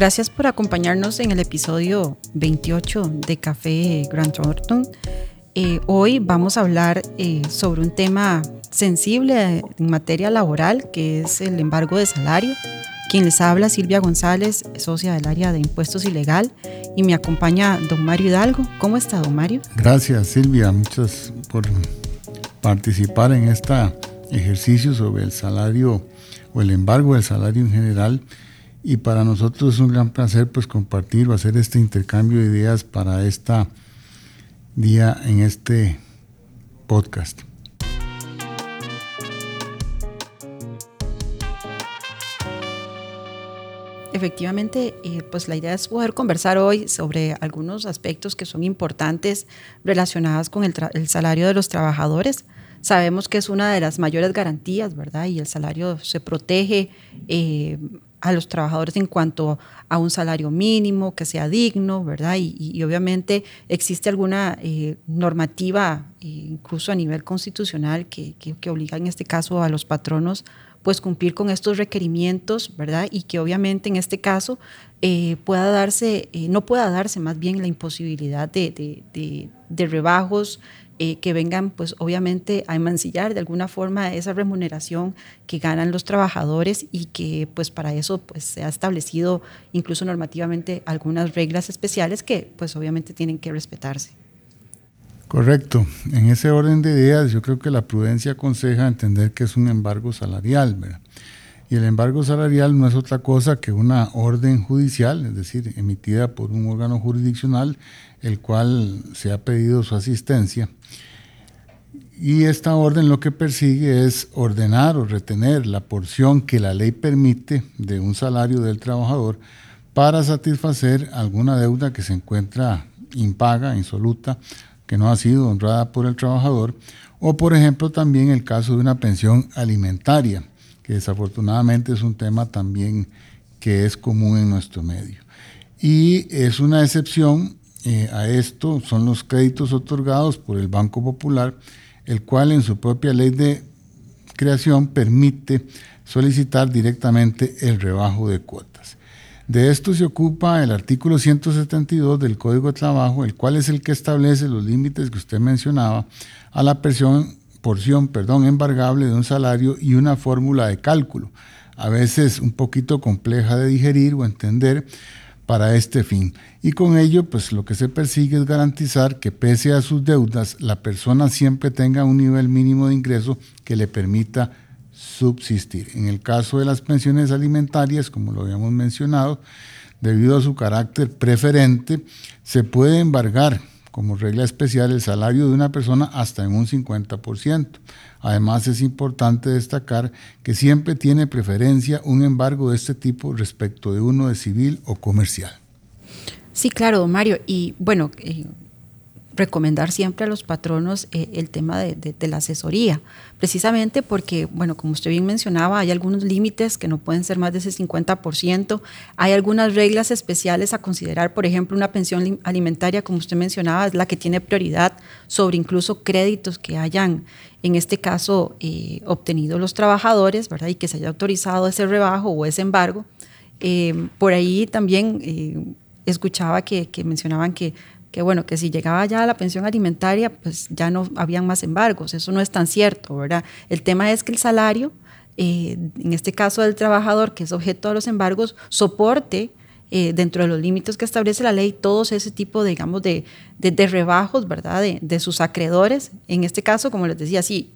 Gracias por acompañarnos en el episodio 28 de Café Grant Thornton. Eh, hoy vamos a hablar eh, sobre un tema sensible en materia laboral, que es el embargo de salario. Quien les habla, Silvia González, socia del área de impuestos y legal, y me acompaña don Mario Hidalgo. ¿Cómo está, don Mario? Gracias, Silvia. Muchas por participar en este ejercicio sobre el salario o el embargo del salario en general. Y para nosotros es un gran placer pues compartir o hacer este intercambio de ideas para este día en este podcast. Efectivamente, eh, pues la idea es poder conversar hoy sobre algunos aspectos que son importantes relacionados con el, salario de los trabajadores. Sabemos que es una de las mayores garantías, ¿verdad? Y el salario se protege eh, a los trabajadores en cuanto a un salario mínimo que sea digno, ¿verdad? Y, obviamente existe alguna eh, normativa, incluso a nivel constitucional, que, que obliga en este caso a los patronos pues cumplir con estos requerimientos, ¿verdad? Y que obviamente en este caso eh, pueda darse, eh, no pueda darse más bien la imposibilidad de, de, rebajos eh, que vengan pues obviamente a emancillar de alguna forma esa remuneración que ganan los trabajadores y que pues para eso pues se ha establecido incluso normativamente algunas reglas especiales que pues obviamente tienen que respetarse. Correcto. En ese orden de ideas, yo creo que la prudencia aconseja entender que es un embargo salarial, ¿verdad? Y el embargo salarial no es otra cosa que una orden judicial, es decir, emitida por un órgano jurisdiccional, el cual se ha pedido su asistencia. Y esta orden lo que persigue es ordenar o retener la porción que la ley permite de un salario del trabajador para satisfacer alguna deuda que se encuentra impaga, insoluta, que no ha sido honrada por el trabajador, o por ejemplo también el caso de una pensión alimentaria, que desafortunadamente es un tema también que es común en nuestro medio. Y es una excepción eh, a esto, son los créditos otorgados por el Banco Popular, el cual en su propia ley de creación permite solicitar directamente el rebajo de cuotas. De esto se ocupa el artículo 172 del Código de Trabajo, el cual es el que establece los límites que usted mencionaba a la porción, porción perdón, embargable de un salario y una fórmula de cálculo, a veces un poquito compleja de digerir o entender para este fin. Y con ello, pues lo que se persigue es garantizar que pese a sus deudas, la persona siempre tenga un nivel mínimo de ingreso que le permita subsistir. En el caso de las pensiones alimentarias, como lo habíamos mencionado, debido a su carácter preferente, se puede embargar como regla especial el salario de una persona hasta en un 50%. Además es importante destacar que siempre tiene preferencia un embargo de este tipo respecto de uno de civil o comercial. Sí, claro, Mario. Y bueno, eh, recomendar siempre a los patronos eh, el tema de, la asesoría, precisamente porque, bueno, como usted bien mencionaba, hay algunos límites que no pueden ser más de ese 50%, hay algunas reglas especiales a considerar, por ejemplo, una pensión alimentaria, como usted mencionaba, es la que tiene prioridad sobre incluso créditos que hayan, en este caso, eh, obtenido los trabajadores, ¿verdad? Y que se haya autorizado ese rebajo o ese embargo. Eh, por ahí también escuchaba que, que mencionaban que que bueno, que si llegaba ya a la pensión alimentaria, pues ya no habían más embargos. Eso no es tan cierto, ¿verdad? El tema es que el salario, eh, en este caso del trabajador, que es objeto de los embargos, soporte eh, dentro de los límites que establece la ley todos ese tipo, digamos, de, de, rebajos, ¿verdad? De, de, sus acreedores. En este caso, como les decía, sí,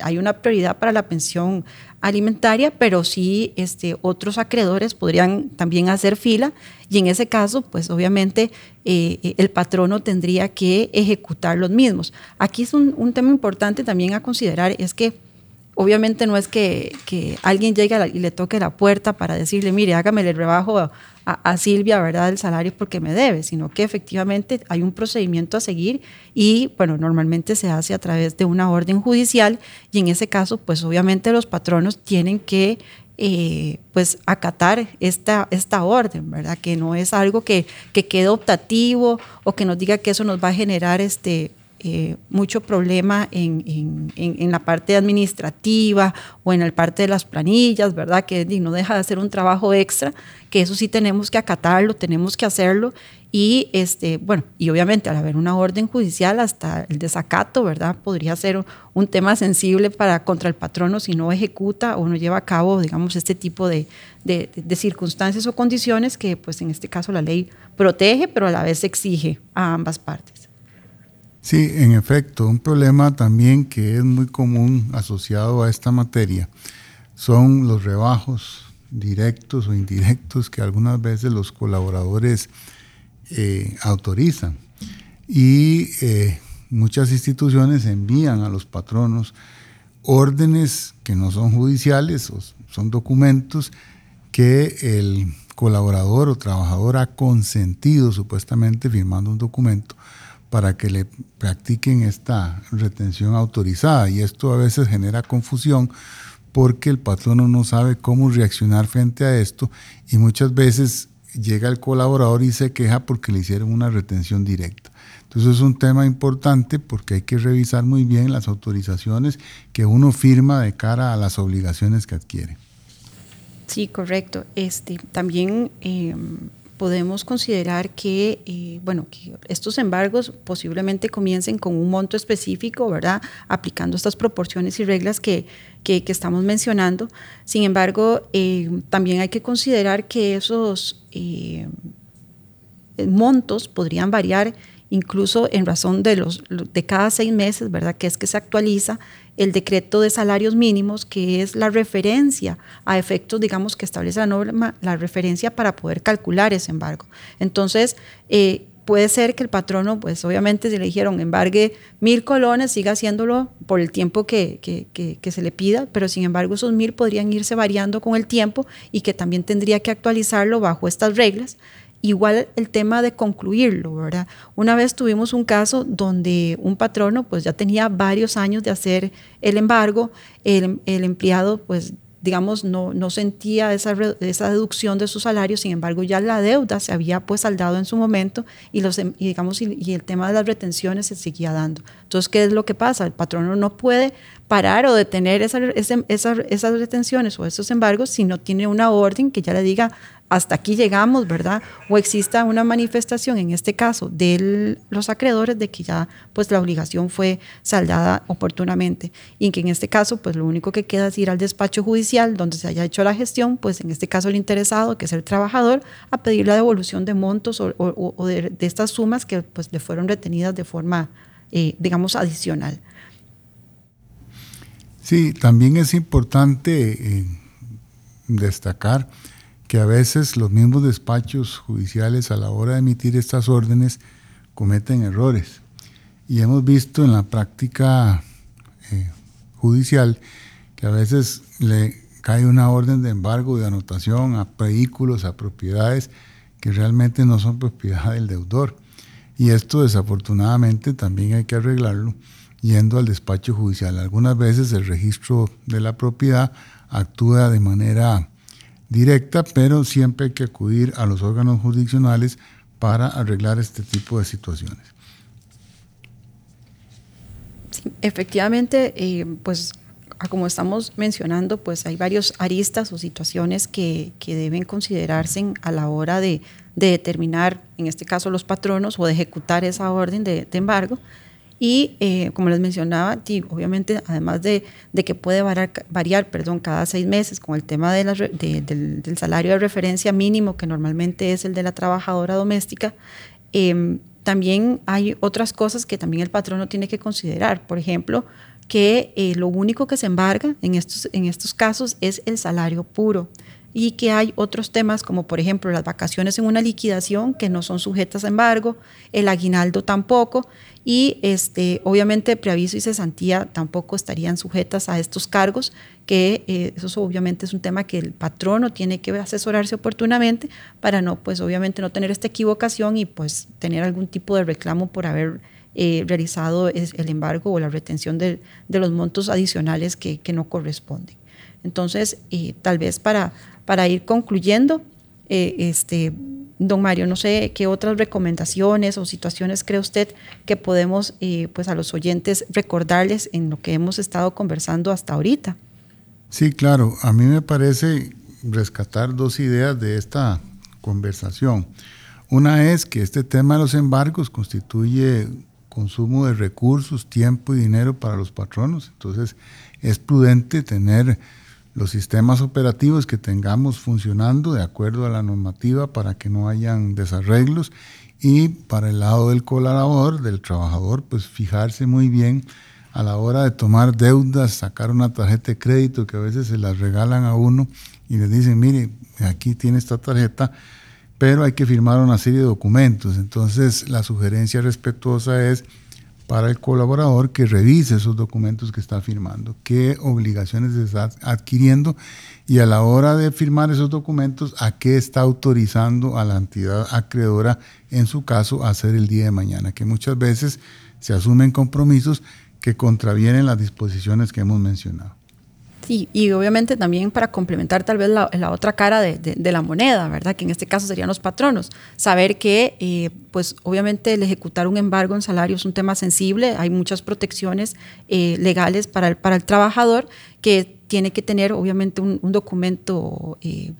hay una prioridad para la pensión alimentaria, pero sí este, otros acreedores podrían también hacer fila y en ese caso, pues obviamente eh, el patrono tendría que ejecutar los mismos. Aquí es un, un tema importante también a considerar, es que obviamente no es que, alguien llegue y le toque la puerta para decirle, mire, hágame el rebajo a, Silvia, ¿verdad?, el salario porque me debe, sino que efectivamente hay un procedimiento a seguir y, bueno, normalmente se hace a través de una orden judicial y en ese caso, pues obviamente los patronos tienen que eh, pues acatar esta, esta orden, ¿verdad? Que no es algo que, que quede optativo o que nos diga que eso nos va a generar este, eh, mucho problema en, la parte administrativa o en la parte de las planillas, ¿verdad? Que no deja de hacer un trabajo extra, que eso sí tenemos que acatarlo, tenemos que hacerlo y, este, bueno, y obviamente al haber una orden judicial, hasta el desacato, ¿verdad? Podría ser un tema sensible para contra el patrono si no ejecuta o no lleva a cabo, digamos, este tipo de, de, circunstancias o condiciones que, pues en este caso, la ley protege, pero a la vez exige a ambas partes. Sí, en efecto, un problema también que es muy común asociado a esta materia son los rebajos directos o indirectos que algunas veces los colaboradores eh, autorizan. Y eh, muchas instituciones envían a los patronos órdenes que no son judiciales, o son documentos que el colaborador o trabajador ha consentido supuestamente firmando un documento para que le practiquen esta retención autorizada. Y esto a veces genera confusión porque el patrono no sabe cómo reaccionar frente a esto y muchas veces llega el colaborador y se queja porque le hicieron una retención directa. Entonces es un tema importante porque hay que revisar muy bien las autorizaciones que uno firma de cara a las obligaciones que adquiere. Sí, correcto. Este, también em, podemos considerar que, eh, bueno, que estos embargos posiblemente comiencen con un monto específico, ¿verdad? Aplicando estas proporciones y reglas que, que, estamos mencionando. Sin embargo, eh, también hay que considerar que esos eh, montos podrían variar incluso en razón de, los, de cada seis meses, ¿verdad? Que es que se actualiza el decreto de salarios mínimos, que es la referencia a efectos, digamos, que establece la norma, la referencia para poder calcular ese embargo. Entonces, eh, puede ser que el patrono, pues obviamente si le dijeron embargue mil colones, siga haciéndolo por el tiempo que, que, se le pida, pero sin embargo esos mil podrían irse variando con el tiempo y que también tendría que actualizarlo bajo estas reglas Igual el tema de concluirlo, ¿verdad? Una vez tuvimos un caso donde un patrono pues ya tenía varios años de hacer el embargo, el, empleado pues digamos, no, no sentía esa, esa deducción de su salario, sin embargo, ya la deuda se había pues saldado en su momento y, los, y digamos, y, el tema de las retenciones se seguía dando. Entonces, ¿qué es lo que pasa? El patrono no puede parar o detener esa, esas retenciones o esos embargos si no tiene una orden que ya le diga hasta aquí llegamos, ¿verdad? O exista una manifestación, en este caso, de los acreedores de que ya pues la obligación fue saldada oportunamente y que en este caso pues lo único que queda es ir al despacho judicial donde se haya hecho la gestión, pues en este caso el interesado, que es el trabajador, a pedir la devolución de montos o, de, estas sumas que pues le fueron retenidas de forma, eh, digamos, adicional. Sí, también es importante eh, destacar que a veces los mismos despachos judiciales a la hora de emitir estas órdenes cometen errores. Y hemos visto en la práctica eh, judicial que a veces le cae una orden de embargo de anotación a vehículos, a propiedades que realmente no son propiedad del deudor. Y esto desafortunadamente también hay que arreglarlo yendo al despacho judicial. Algunas veces el registro de la propiedad actúa de manera directa, pero siempre hay que acudir a los órganos jurisdiccionales para arreglar este tipo de situaciones. efectivamente, eh, pues como estamos mencionando, pues hay varios aristas o situaciones que, deben considerarse a la hora de, determinar, en este caso, los patronos o de ejecutar esa orden de embargo. Y eh, como les mencionaba, obviamente, además de, que puede variar, variar, perdón, cada seis meses con el tema de del, salario de referencia mínimo, que normalmente es el de la trabajadora doméstica, em, también hay otras cosas que también el patrono tiene que considerar. Por ejemplo, que eh, lo único que se embarga en estos, en estos casos es el salario puro y que hay otros temas como por ejemplo las vacaciones en una liquidación que no son sujetas a embargo, el aguinaldo tampoco y este, obviamente preaviso y cesantía tampoco estarían sujetas a estos cargos, que eh, eso obviamente es un tema que el patrono tiene que asesorarse oportunamente para no, pues obviamente no tener esta equivocación y pues tener algún tipo de reclamo por haber eh, realizado el embargo o la retención de, los montos adicionales que, no corresponden. Entonces, eh, tal vez para, para ir concluyendo, este, don Mario, no sé qué otras recomendaciones o situaciones cree usted que podemos eh, pues a los oyentes recordarles en lo que hemos estado conversando hasta ahorita. Sí, claro. A mí me parece rescatar dos ideas de esta conversación. Una es que este tema de los embargos constituye consumo de recursos, tiempo y dinero para los patronos. Entonces es prudente tener los sistemas operativos que tengamos funcionando de acuerdo a la normativa para que no hayan desarreglos y para el lado del colaborador, del trabajador, pues fijarse muy bien a la hora de tomar deudas, sacar una tarjeta de crédito que a veces se las regalan a uno y le dicen, mire, aquí tiene esta tarjeta, pero hay que firmar una serie de documentos. Entonces la sugerencia respetuosa es para el colaborador que revise esos documentos que está firmando, qué obligaciones está adquiriendo y a la hora de firmar esos documentos, a qué está autorizando a la entidad acreedora, en su caso, a hacer el día de mañana, que muchas veces se asumen compromisos que contravienen las disposiciones que hemos mencionado. Sí, y obviamente también para complementar tal vez la, otra cara de, la moneda, ¿verdad? Que en este caso serían los patronos. Saber que, eh, pues obviamente el ejecutar un embargo en salario es un tema sensible, hay muchas protecciones eh, legales para el, para el trabajador que tiene que tener obviamente un, documento eh,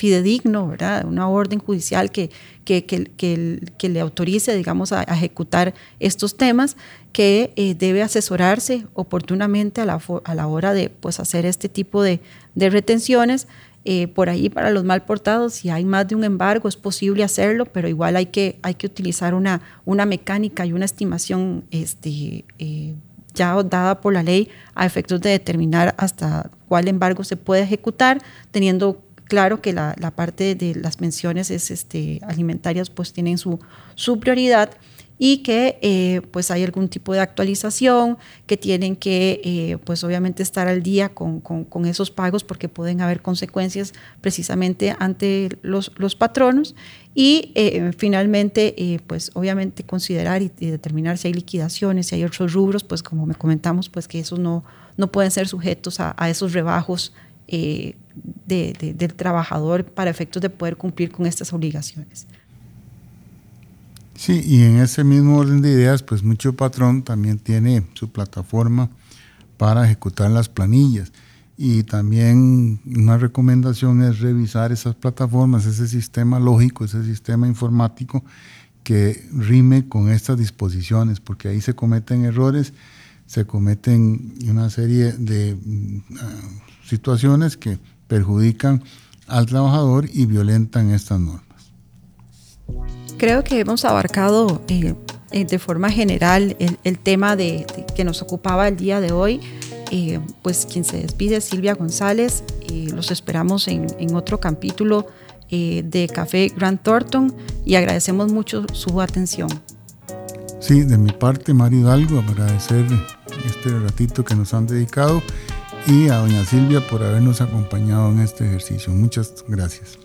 fidedigno, ¿verdad? Una orden judicial que, que, que, le autorice, digamos, a, ejecutar estos temas, que eh, debe asesorarse oportunamente a la, a la, hora de pues, hacer este tipo de, de retenciones. Eh, por ahí para los mal portados, si hay más de un embargo, es posible hacerlo, pero igual hay que, hay que utilizar una, una mecánica y una estimación este, eh, ya dada por la ley a efectos de determinar hasta cuál embargo se puede ejecutar, teniendo Claro que la, parte de las pensiones es, este, alimentarias pues tienen su, su prioridad y que eh, pues hay algún tipo de actualización, que tienen que eh, pues obviamente estar al día con, con, esos pagos porque pueden haber consecuencias precisamente ante los, los patronos y eh, finalmente pues obviamente considerar y, determinar si hay liquidaciones, si hay otros rubros, pues como me comentamos pues que esos no, no pueden ser sujetos a esos rebajos eh, del trabajador para efectos de poder cumplir con estas obligaciones. Sí, y en ese mismo orden de ideas, pues mucho patrón también tiene su plataforma para ejecutar las planillas. Y también una recomendación es revisar esas plataformas, ese sistema lógico, ese sistema informático que rime con estas disposiciones, porque ahí se cometen errores, se cometen una serie de uh, situaciones que perjudican al trabajador y violentan estas normas. Creo que hemos abarcado eh, eh, de forma general el, tema de, que nos ocupaba el día de hoy. Eh, pues quien se despide es Silvia González. los esperamos en, en otro capítulo de Café Grant Thornton y agradecemos mucho su atención. Sí, de mi parte, Mario Hidalgo, agradecer este ratito que nos han dedicado y a doña Silvia por habernos acompañado en este ejercicio. Muchas gracias.